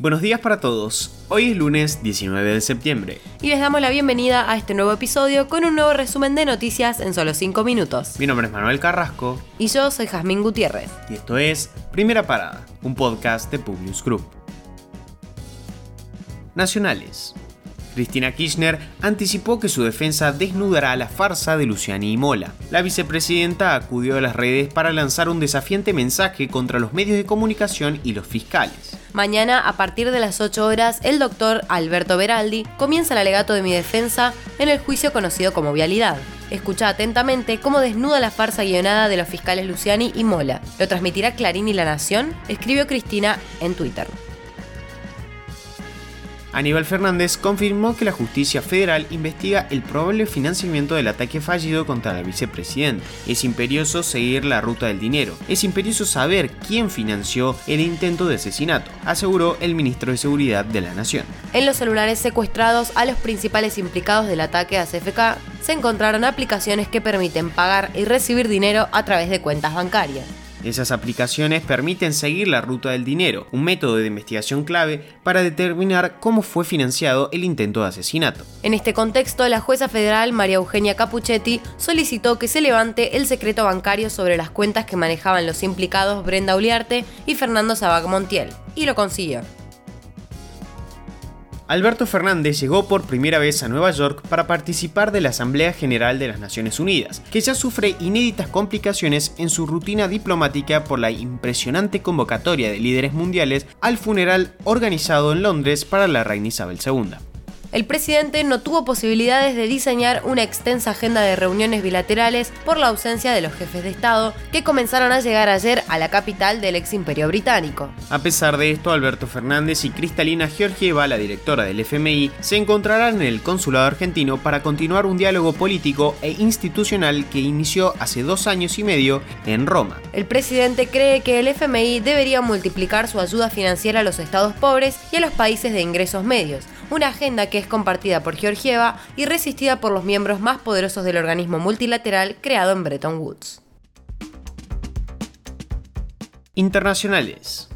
Buenos días para todos. Hoy es lunes 19 de septiembre. Y les damos la bienvenida a este nuevo episodio con un nuevo resumen de noticias en solo 5 minutos. Mi nombre es Manuel Carrasco. Y yo soy Jazmín Gutiérrez. Y esto es Primera Parada, un podcast de Publius Group. Nacionales. Cristina Kirchner anticipó que su defensa desnudará la farsa de Luciani y Mola. La vicepresidenta acudió a las redes para lanzar un desafiante mensaje contra los medios de comunicación y los fiscales. Mañana, a partir de las 8 horas, el doctor Alberto Beraldi comienza el alegato de mi defensa en el juicio conocido como Vialidad. Escucha atentamente cómo desnuda la farsa guionada de los fiscales Luciani y Mola. ¿Lo transmitirá Clarín y La Nación? Escribió Cristina en Twitter. Aníbal Fernández confirmó que la justicia federal investiga el probable financiamiento del ataque fallido contra la vicepresidenta. Es imperioso seguir la ruta del dinero. Es imperioso saber quién financió el intento de asesinato, aseguró el ministro de Seguridad de la Nación. En los celulares secuestrados a los principales implicados del ataque a CFK se encontraron aplicaciones que permiten pagar y recibir dinero a través de cuentas bancarias. Esas aplicaciones permiten seguir la ruta del dinero, un método de investigación clave para determinar cómo fue financiado el intento de asesinato. En este contexto, la jueza federal María Eugenia Capuchetti solicitó que se levante el secreto bancario sobre las cuentas que manejaban los implicados Brenda Uliarte y Fernando Sabac Montiel, y lo consiguió. Alberto Fernández llegó por primera vez a Nueva York para participar de la Asamblea General de las Naciones Unidas, que ya sufre inéditas complicaciones en su rutina diplomática por la impresionante convocatoria de líderes mundiales al funeral organizado en Londres para la reina Isabel II el presidente no tuvo posibilidades de diseñar una extensa agenda de reuniones bilaterales por la ausencia de los jefes de Estado que comenzaron a llegar ayer a la capital del ex imperio británico. A pesar de esto, Alberto Fernández y Cristalina Georgieva, la directora del FMI, se encontrarán en el consulado argentino para continuar un diálogo político e institucional que inició hace dos años y medio en Roma. El presidente cree que el FMI debería multiplicar su ayuda financiera a los estados pobres y a los países de ingresos medios, una agenda que es compartida por Georgieva y resistida por los miembros más poderosos del organismo multilateral creado en Bretton Woods. Internacionales.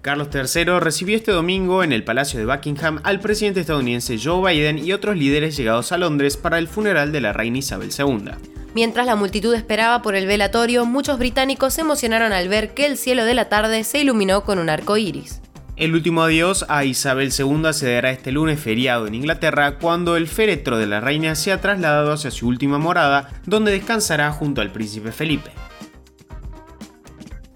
Carlos III recibió este domingo en el Palacio de Buckingham al presidente estadounidense Joe Biden y otros líderes llegados a Londres para el funeral de la reina Isabel II. Mientras la multitud esperaba por el velatorio, muchos británicos se emocionaron al ver que el cielo de la tarde se iluminó con un arco iris. El último adiós a Isabel II se dará este lunes feriado en Inglaterra cuando el féretro de la reina sea trasladado hacia su última morada, donde descansará junto al príncipe Felipe.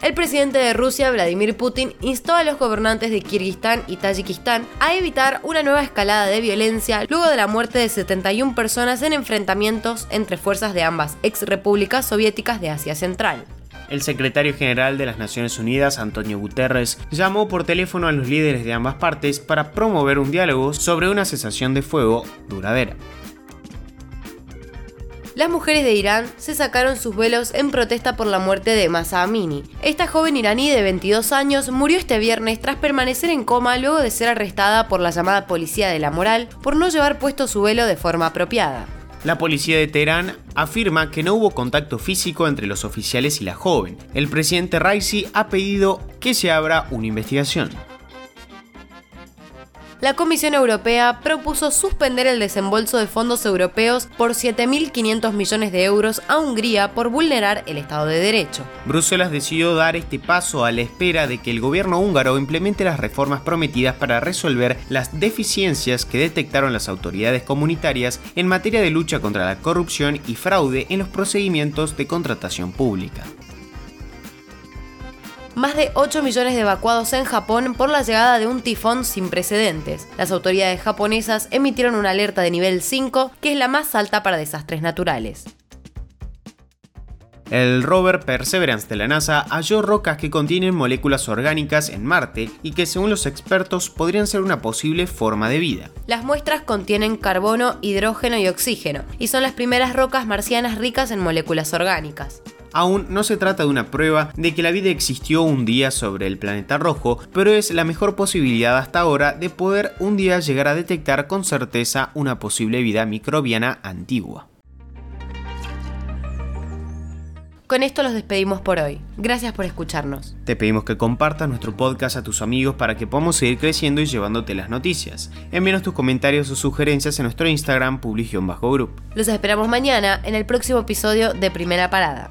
El presidente de Rusia, Vladimir Putin, instó a los gobernantes de Kirguistán y Tayikistán a evitar una nueva escalada de violencia luego de la muerte de 71 personas en enfrentamientos entre fuerzas de ambas ex repúblicas soviéticas de Asia Central el secretario general de las Naciones Unidas, Antonio Guterres, llamó por teléfono a los líderes de ambas partes para promover un diálogo sobre una cesación de fuego duradera. Las mujeres de Irán se sacaron sus velos en protesta por la muerte de Masa Amini. Esta joven iraní de 22 años murió este viernes tras permanecer en coma luego de ser arrestada por la llamada Policía de la Moral por no llevar puesto su velo de forma apropiada. La policía de Teherán afirma que no hubo contacto físico entre los oficiales y la joven. El presidente Raisi ha pedido que se abra una investigación la Comisión Europea propuso suspender el desembolso de fondos europeos por 7.500 millones de euros a Hungría por vulnerar el Estado de Derecho. Bruselas decidió dar este paso a la espera de que el gobierno húngaro implemente las reformas prometidas para resolver las deficiencias que detectaron las autoridades comunitarias en materia de lucha contra la corrupción y fraude en los procedimientos de contratación pública más de 8 millones de evacuados en Japón por la llegada de un tifón sin precedentes. Las autoridades japonesas emitieron una alerta de nivel 5, que es la más alta para desastres naturales. El rover Perseverance de la NASA halló rocas que contienen moléculas orgánicas en Marte y que según los expertos podrían ser una posible forma de vida. Las muestras contienen carbono, hidrógeno y oxígeno, y son las primeras rocas marcianas ricas en moléculas orgánicas. Aún no se trata de una prueba de que la vida existió un día sobre el planeta rojo, pero es la mejor posibilidad hasta ahora de poder un día llegar a detectar con certeza una posible vida microbiana antigua. con esto los despedimos por hoy. Gracias por escucharnos. Te pedimos que compartas nuestro podcast a tus amigos para que podamos seguir creciendo y llevándote las noticias. Envíanos tus comentarios o sugerencias en nuestro Instagram, public-group. Los esperamos mañana en el próximo episodio de Primera Parada.